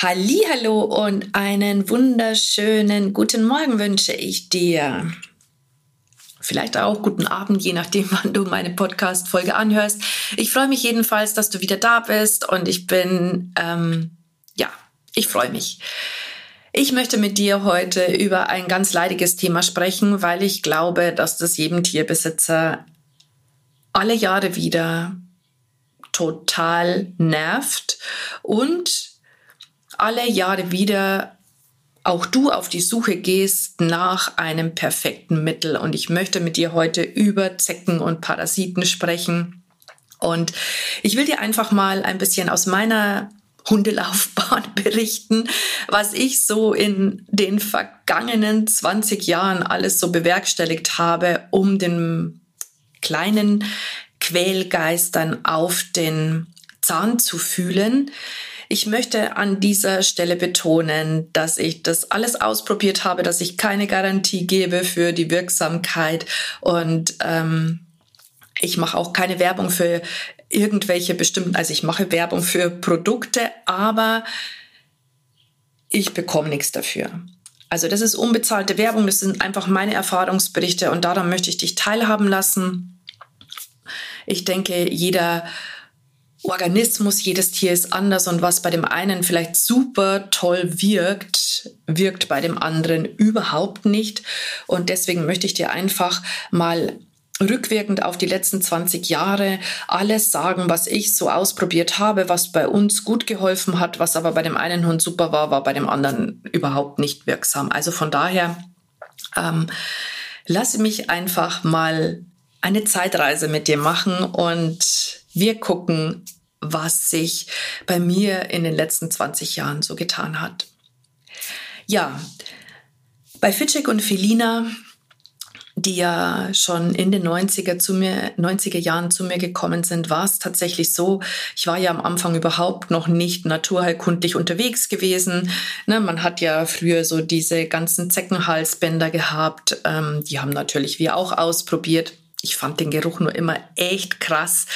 Hallo und einen wunderschönen guten Morgen wünsche ich dir. Vielleicht auch guten Abend, je nachdem, wann du meine Podcast-Folge anhörst. Ich freue mich jedenfalls, dass du wieder da bist und ich bin, ähm, ja, ich freue mich. Ich möchte mit dir heute über ein ganz leidiges Thema sprechen, weil ich glaube, dass das jedem Tierbesitzer alle Jahre wieder total nervt und alle Jahre wieder auch du auf die Suche gehst nach einem perfekten Mittel. Und ich möchte mit dir heute über Zecken und Parasiten sprechen. Und ich will dir einfach mal ein bisschen aus meiner Hundelaufbahn berichten, was ich so in den vergangenen 20 Jahren alles so bewerkstelligt habe, um den kleinen Quälgeistern auf den Zahn zu fühlen. Ich möchte an dieser Stelle betonen, dass ich das alles ausprobiert habe, dass ich keine Garantie gebe für die Wirksamkeit und ähm, ich mache auch keine Werbung für irgendwelche bestimmten, also ich mache Werbung für Produkte, aber ich bekomme nichts dafür. Also das ist unbezahlte Werbung, das sind einfach meine Erfahrungsberichte und daran möchte ich dich teilhaben lassen. Ich denke, jeder Organismus, jedes Tier ist anders und was bei dem einen vielleicht super toll wirkt, wirkt bei dem anderen überhaupt nicht. Und deswegen möchte ich dir einfach mal rückwirkend auf die letzten 20 Jahre alles sagen, was ich so ausprobiert habe, was bei uns gut geholfen hat, was aber bei dem einen Hund super war, war bei dem anderen überhaupt nicht wirksam. Also von daher ähm, lasse mich einfach mal eine Zeitreise mit dir machen und wir gucken, was sich bei mir in den letzten 20 Jahren so getan hat. Ja, bei Fitschek und Felina, die ja schon in den 90er, zu mir, 90er Jahren zu mir gekommen sind, war es tatsächlich so, ich war ja am Anfang überhaupt noch nicht naturheilkundlich unterwegs gewesen. Ne, man hat ja früher so diese ganzen Zeckenhalsbänder gehabt, ähm, die haben natürlich wir auch ausprobiert ich fand den Geruch nur immer echt krass,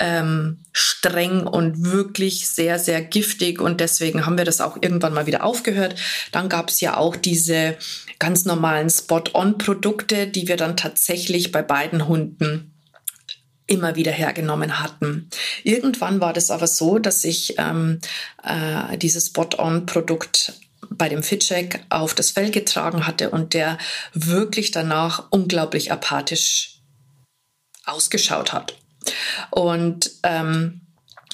ähm, streng und wirklich sehr, sehr giftig. Und deswegen haben wir das auch irgendwann mal wieder aufgehört. Dann gab es ja auch diese ganz normalen Spot-on-Produkte, die wir dann tatsächlich bei beiden Hunden immer wieder hergenommen hatten. Irgendwann war das aber so, dass ich ähm, äh, dieses Spot-on-Produkt bei dem Fitcheck auf das Fell getragen hatte und der wirklich danach unglaublich apathisch ausgeschaut hat. Und ähm,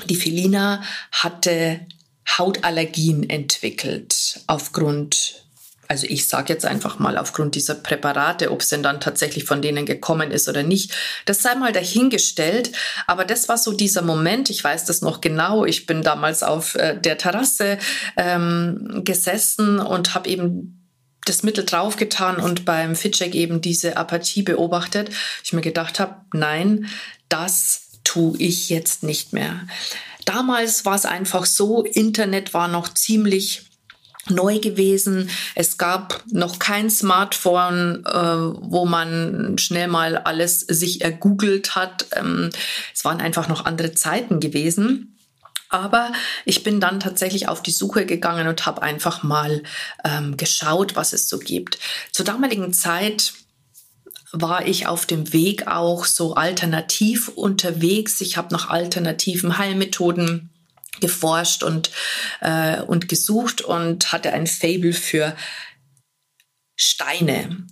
die Felina hatte Hautallergien entwickelt aufgrund also ich sage jetzt einfach mal aufgrund dieser Präparate, ob es denn dann tatsächlich von denen gekommen ist oder nicht, das sei mal dahingestellt. Aber das war so dieser Moment, ich weiß das noch genau, ich bin damals auf äh, der Terrasse ähm, gesessen und habe eben das Mittel draufgetan und beim Fitcheck eben diese Apathie beobachtet. Ich mir gedacht habe, nein, das tue ich jetzt nicht mehr. Damals war es einfach so, Internet war noch ziemlich neu gewesen. Es gab noch kein Smartphone, äh, wo man schnell mal alles sich ergoogelt hat. Ähm, es waren einfach noch andere Zeiten gewesen. Aber ich bin dann tatsächlich auf die Suche gegangen und habe einfach mal ähm, geschaut, was es so gibt. Zur damaligen Zeit war ich auf dem Weg auch so alternativ unterwegs. Ich habe nach alternativen Heilmethoden geforscht und, äh, und gesucht und hatte ein Fable für Steine.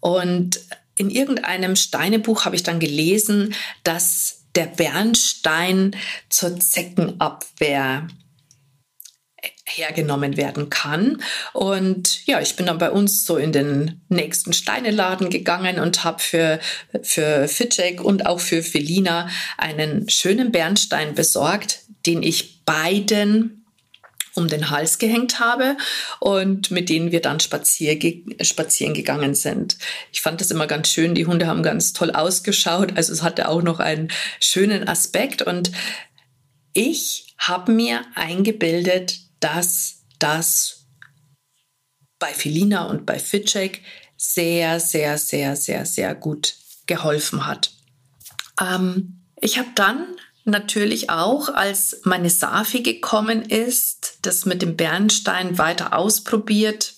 Und in irgendeinem Steinebuch habe ich dann gelesen, dass der Bernstein zur Zeckenabwehr hergenommen werden kann. Und ja, ich bin dann bei uns so in den nächsten Steineladen gegangen und habe für, für Fitchek und auch für Felina einen schönen Bernstein besorgt, den ich beiden um den Hals gehängt habe und mit denen wir dann spazier spazieren gegangen sind. Ich fand das immer ganz schön. Die Hunde haben ganz toll ausgeschaut. Also es hatte auch noch einen schönen Aspekt und ich habe mir eingebildet, dass das bei Felina und bei Fitcheck sehr, sehr, sehr, sehr, sehr gut geholfen hat. Ähm, ich habe dann natürlich auch, als meine Safi gekommen ist, das mit dem Bernstein weiter ausprobiert,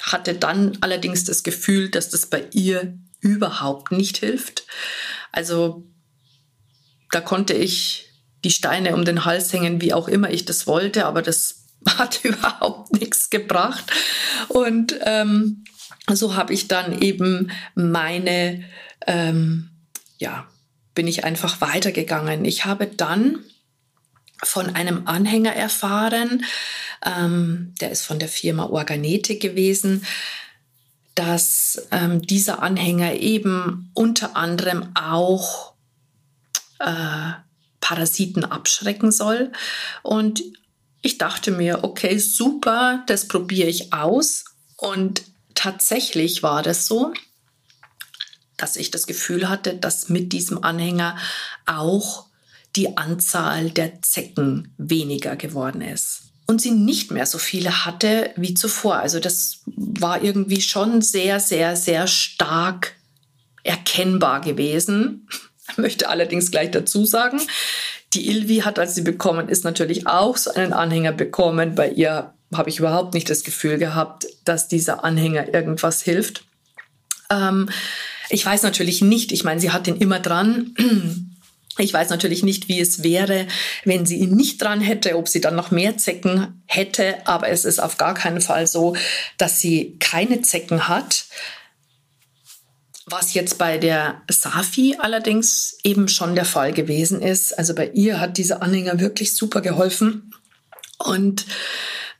hatte dann allerdings das Gefühl, dass das bei ihr überhaupt nicht hilft. Also da konnte ich die Steine um den Hals hängen, wie auch immer ich das wollte, aber das hat überhaupt nichts gebracht. Und ähm, so habe ich dann eben meine ähm, ja, bin ich einfach weitergegangen. Ich habe dann von einem Anhänger erfahren, ähm, der ist von der Firma Organetik gewesen, dass ähm, dieser Anhänger eben unter anderem auch äh, Parasiten abschrecken soll. Und ich dachte mir, okay, super, das probiere ich aus. Und tatsächlich war das so dass ich das Gefühl hatte, dass mit diesem Anhänger auch die Anzahl der Zecken weniger geworden ist. Und sie nicht mehr so viele hatte wie zuvor. Also das war irgendwie schon sehr, sehr, sehr stark erkennbar gewesen. Ich möchte allerdings gleich dazu sagen, die Ilvi hat, als sie bekommen ist, natürlich auch so einen Anhänger bekommen. Bei ihr habe ich überhaupt nicht das Gefühl gehabt, dass dieser Anhänger irgendwas hilft. Ähm, ich weiß natürlich nicht, ich meine, sie hat den immer dran. Ich weiß natürlich nicht, wie es wäre, wenn sie ihn nicht dran hätte, ob sie dann noch mehr Zecken hätte, aber es ist auf gar keinen Fall so, dass sie keine Zecken hat. Was jetzt bei der Safi allerdings eben schon der Fall gewesen ist. Also bei ihr hat dieser Anhänger wirklich super geholfen. Und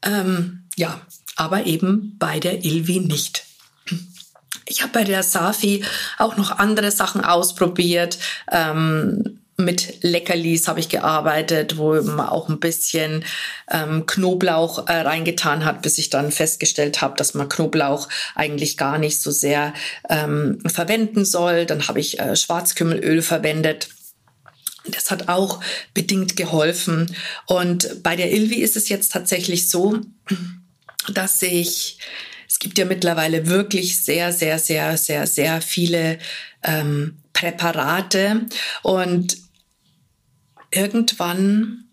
ähm, ja, aber eben bei der Ilvi nicht. Ich habe bei der Safi auch noch andere Sachen ausprobiert. Ähm, mit Leckerlis habe ich gearbeitet, wo man auch ein bisschen ähm, Knoblauch äh, reingetan hat, bis ich dann festgestellt habe, dass man Knoblauch eigentlich gar nicht so sehr ähm, verwenden soll. Dann habe ich äh, Schwarzkümmelöl verwendet. Das hat auch bedingt geholfen. Und bei der Ilvi ist es jetzt tatsächlich so, dass ich es gibt ja mittlerweile wirklich sehr, sehr, sehr, sehr, sehr viele ähm, Präparate. Und irgendwann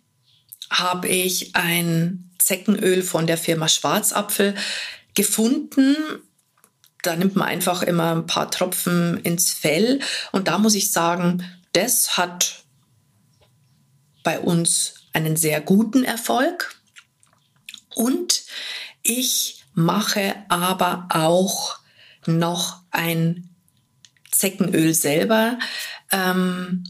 habe ich ein Zeckenöl von der Firma Schwarzapfel gefunden. Da nimmt man einfach immer ein paar Tropfen ins Fell. Und da muss ich sagen, das hat bei uns einen sehr guten Erfolg. Und ich mache aber auch noch ein Zeckenöl selber. Ähm,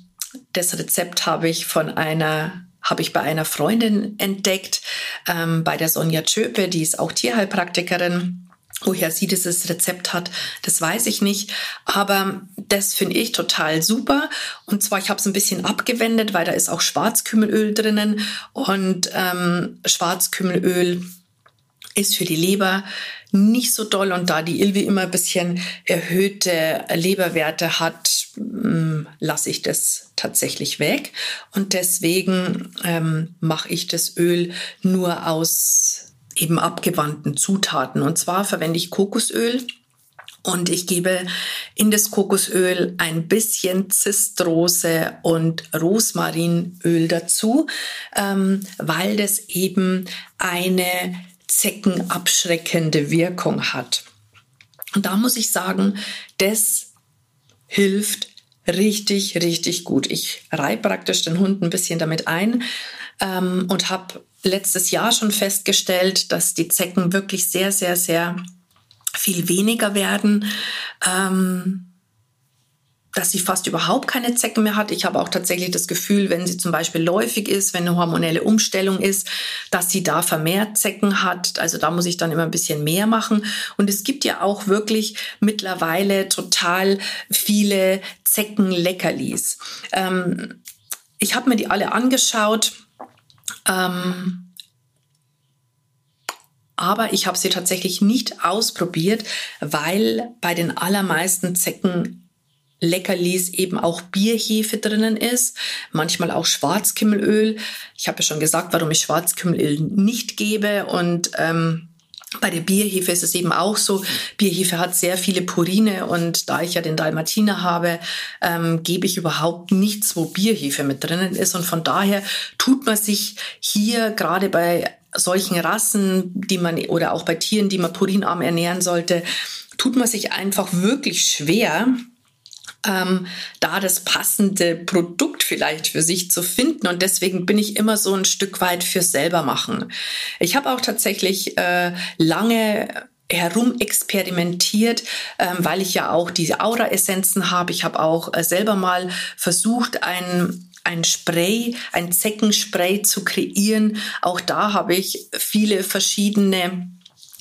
das Rezept habe ich von einer habe ich bei einer Freundin entdeckt, ähm, bei der Sonja Tschöpe, die ist auch Tierheilpraktikerin. Woher sie dieses Rezept hat, das weiß ich nicht. Aber das finde ich total super. Und zwar, ich habe es ein bisschen abgewendet, weil da ist auch Schwarzkümmelöl drinnen. Und ähm, Schwarzkümmelöl ist für die Leber nicht so doll. Und da die Ilvi immer ein bisschen erhöhte Leberwerte hat, mm, lasse ich das tatsächlich weg. Und deswegen ähm, mache ich das Öl nur aus eben abgewandten Zutaten. Und zwar verwende ich Kokosöl. Und ich gebe in das Kokosöl ein bisschen Zistrose und Rosmarinöl dazu, ähm, weil das eben eine zeckenabschreckende Wirkung hat. Und da muss ich sagen, das hilft richtig, richtig gut. Ich reibe praktisch den Hund ein bisschen damit ein ähm, und habe letztes Jahr schon festgestellt, dass die Zecken wirklich sehr, sehr, sehr viel weniger werden. Ähm, dass sie fast überhaupt keine Zecken mehr hat. Ich habe auch tatsächlich das Gefühl, wenn sie zum Beispiel läufig ist, wenn eine hormonelle Umstellung ist, dass sie da vermehrt Zecken hat. Also da muss ich dann immer ein bisschen mehr machen. Und es gibt ja auch wirklich mittlerweile total viele Zeckenleckerlis. Ähm, ich habe mir die alle angeschaut. Ähm, Aber ich habe sie tatsächlich nicht ausprobiert, weil bei den allermeisten Zecken Leckerlis eben auch Bierhefe drinnen ist, manchmal auch Schwarzkümmelöl. Ich habe ja schon gesagt, warum ich Schwarzkümmelöl nicht gebe und ähm, bei der Bierhefe ist es eben auch so. Bierhefe hat sehr viele Purine und da ich ja den Dalmatiner habe, ähm, gebe ich überhaupt nichts, wo Bierhefe mit drinnen ist. Und von daher tut man sich hier gerade bei solchen Rassen, die man oder auch bei Tieren, die man purinarm ernähren sollte, tut man sich einfach wirklich schwer, ähm, da das passende Produkt vielleicht für sich zu finden. Und deswegen bin ich immer so ein Stück weit für selber machen. Ich habe auch tatsächlich äh, lange herum experimentiert, ähm, weil ich ja auch diese Aura-Essenzen habe. Ich habe auch äh, selber mal versucht, ein ein Spray, ein Zeckenspray zu kreieren. Auch da habe ich viele verschiedene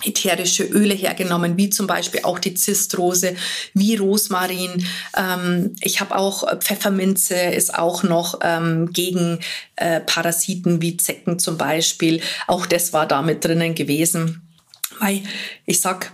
ätherische Öle hergenommen, wie zum Beispiel auch die Zistrose, wie Rosmarin. Ähm, ich habe auch äh, Pfefferminze, ist auch noch ähm, gegen äh, Parasiten wie Zecken zum Beispiel. Auch das war da mit drinnen gewesen. Weil ich sag,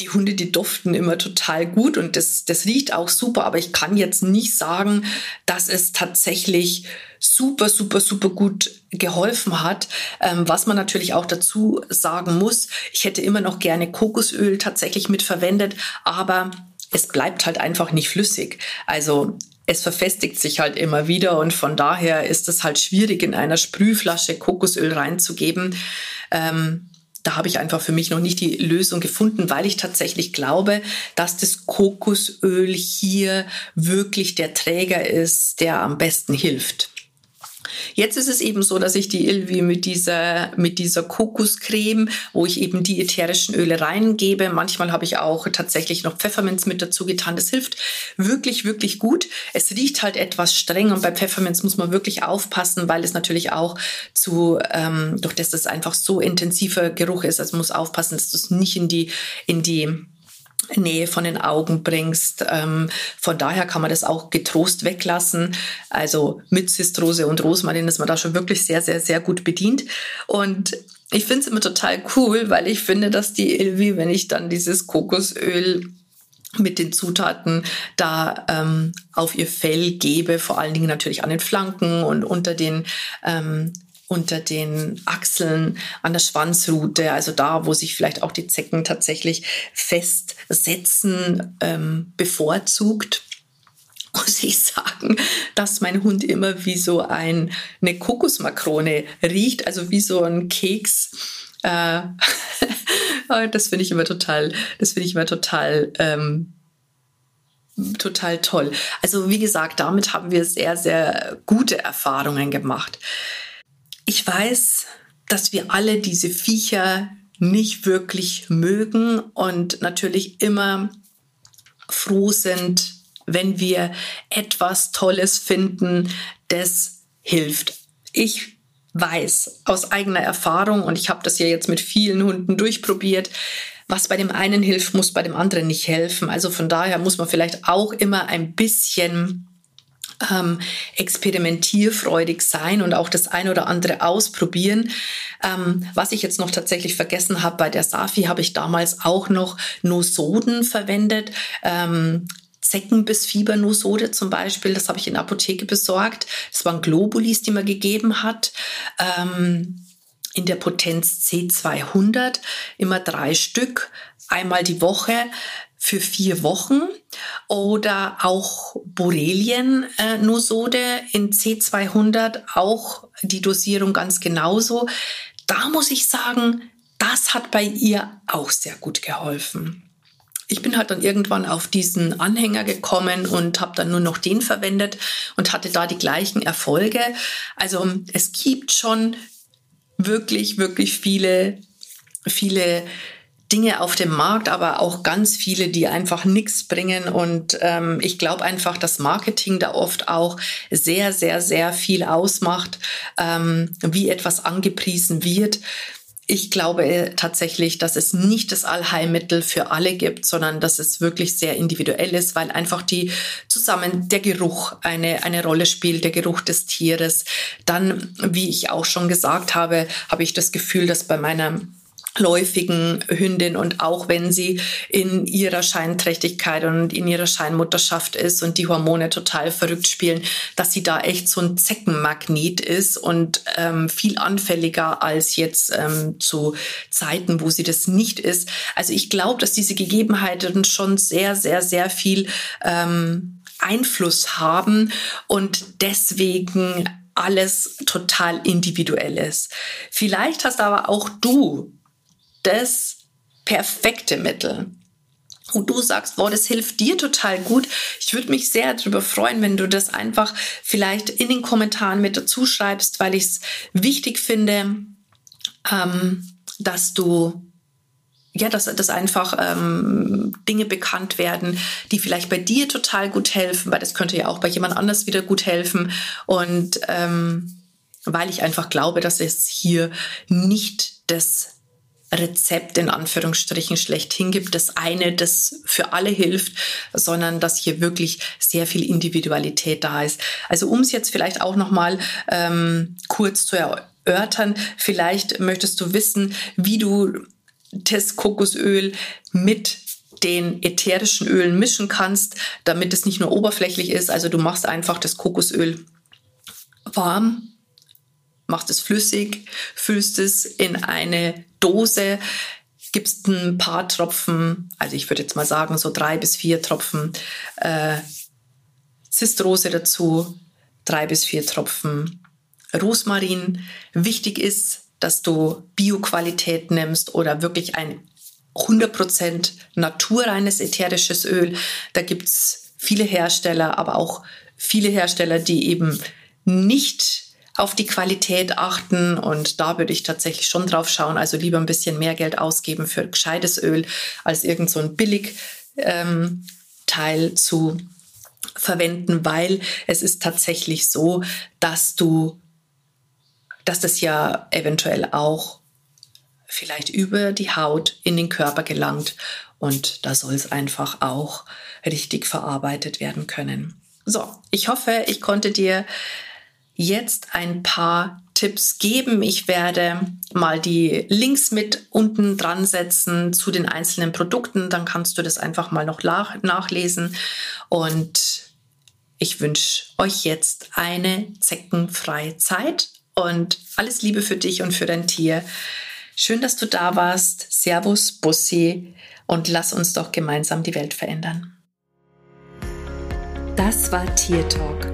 die Hunde, die duften immer total gut und das, das riecht auch super, aber ich kann jetzt nicht sagen, dass es tatsächlich super, super, super gut geholfen hat. Ähm, was man natürlich auch dazu sagen muss, ich hätte immer noch gerne Kokosöl tatsächlich mit verwendet, aber es bleibt halt einfach nicht flüssig. Also es verfestigt sich halt immer wieder und von daher ist es halt schwierig, in einer Sprühflasche Kokosöl reinzugeben. Ähm, da habe ich einfach für mich noch nicht die Lösung gefunden, weil ich tatsächlich glaube, dass das Kokosöl hier wirklich der Träger ist, der am besten hilft. Jetzt ist es eben so, dass ich die Ilvi mit dieser, mit dieser Kokoscreme, wo ich eben die ätherischen Öle reingebe. Manchmal habe ich auch tatsächlich noch Pfefferminz mit dazu getan. Das hilft wirklich, wirklich gut. Es riecht halt etwas streng und bei Pfefferminz muss man wirklich aufpassen, weil es natürlich auch zu, ähm, durch das das einfach so intensiver Geruch ist. Also muss aufpassen, dass du es nicht in die, in die Nähe von den Augen bringst. Ähm, von daher kann man das auch getrost weglassen. Also mit Zistrose und Rosmarin ist man da schon wirklich sehr, sehr, sehr gut bedient. Und ich finde es immer total cool, weil ich finde, dass die Ilvi, wenn ich dann dieses Kokosöl mit den Zutaten da ähm, auf ihr Fell gebe, vor allen Dingen natürlich an den Flanken und unter den ähm, unter den Achseln, an der Schwanzrute, also da, wo sich vielleicht auch die Zecken tatsächlich festsetzen, ähm, bevorzugt muss ich sagen, dass mein Hund immer wie so ein, eine Kokosmakrone riecht, also wie so ein Keks. Äh, das finde ich immer total, das finde ich immer total, ähm, total toll. Also wie gesagt, damit haben wir sehr, sehr gute Erfahrungen gemacht. Ich weiß, dass wir alle diese Viecher nicht wirklich mögen und natürlich immer froh sind, wenn wir etwas Tolles finden, das hilft. Ich weiß aus eigener Erfahrung, und ich habe das ja jetzt mit vielen Hunden durchprobiert, was bei dem einen hilft, muss bei dem anderen nicht helfen. Also von daher muss man vielleicht auch immer ein bisschen ähm, experimentierfreudig sein und auch das ein oder andere ausprobieren. Ähm, was ich jetzt noch tatsächlich vergessen habe, bei der Safi habe ich damals auch noch Nosoden verwendet. Ähm, Zeckenbissfiebernosode zum Beispiel, das habe ich in der Apotheke besorgt. Das waren Globulis, die man gegeben hat. Ähm, in der Potenz C200, immer drei Stück, einmal die Woche für vier Wochen oder auch Borrelien-Nosode in C200, auch die Dosierung ganz genauso. Da muss ich sagen, das hat bei ihr auch sehr gut geholfen. Ich bin halt dann irgendwann auf diesen Anhänger gekommen und habe dann nur noch den verwendet und hatte da die gleichen Erfolge. Also es gibt schon wirklich, wirklich viele, viele Dinge auf dem Markt, aber auch ganz viele, die einfach nichts bringen. Und ähm, ich glaube einfach, dass Marketing da oft auch sehr, sehr, sehr viel ausmacht, ähm, wie etwas angepriesen wird. Ich glaube tatsächlich, dass es nicht das Allheilmittel für alle gibt, sondern dass es wirklich sehr individuell ist, weil einfach die zusammen der Geruch eine, eine Rolle spielt, der Geruch des Tieres. Dann, wie ich auch schon gesagt habe, habe ich das Gefühl, dass bei meiner läufigen Hündin und auch wenn sie in ihrer Scheinträchtigkeit und in ihrer Scheinmutterschaft ist und die Hormone total verrückt spielen, dass sie da echt so ein Zeckenmagnet ist und ähm, viel anfälliger als jetzt ähm, zu Zeiten, wo sie das nicht ist. Also ich glaube, dass diese Gegebenheiten schon sehr, sehr, sehr viel ähm, Einfluss haben und deswegen alles total individuell ist. Vielleicht hast aber auch du das perfekte Mittel. Und du sagst, boah, das hilft dir total gut. Ich würde mich sehr darüber freuen, wenn du das einfach vielleicht in den Kommentaren mit dazu schreibst, weil ich es wichtig finde, ähm, dass du ja, dass, dass einfach ähm, Dinge bekannt werden, die vielleicht bei dir total gut helfen, weil das könnte ja auch bei jemand anders wieder gut helfen. Und ähm, weil ich einfach glaube, dass es hier nicht das Rezept in Anführungsstrichen schlechthin gibt, das eine, das für alle hilft, sondern dass hier wirklich sehr viel Individualität da ist. Also um es jetzt vielleicht auch noch mal ähm, kurz zu erörtern, vielleicht möchtest du wissen, wie du das Kokosöl mit den ätherischen Ölen mischen kannst, damit es nicht nur oberflächlich ist. Also du machst einfach das Kokosöl warm, machst es flüssig, füllst es in eine Dose, gibst ein paar Tropfen, also ich würde jetzt mal sagen so drei bis vier Tropfen äh, Zistrose dazu, drei bis vier Tropfen Rosmarin. Wichtig ist, dass du Bioqualität nimmst oder wirklich ein 100% naturreines ätherisches Öl. Da gibt es viele Hersteller, aber auch viele Hersteller, die eben nicht auf die Qualität achten und da würde ich tatsächlich schon drauf schauen. Also lieber ein bisschen mehr Geld ausgeben für gescheites Öl als irgend so ein billig ähm, Teil zu verwenden, weil es ist tatsächlich so, dass du, dass das ja eventuell auch vielleicht über die Haut in den Körper gelangt und da soll es einfach auch richtig verarbeitet werden können. So, ich hoffe, ich konnte dir jetzt ein paar Tipps geben. Ich werde mal die Links mit unten dran setzen zu den einzelnen Produkten. Dann kannst du das einfach mal noch nachlesen. Und ich wünsche euch jetzt eine zeckenfreie Zeit und alles Liebe für dich und für dein Tier. Schön, dass du da warst. Servus, Bussi und lass uns doch gemeinsam die Welt verändern. Das war Tier Talk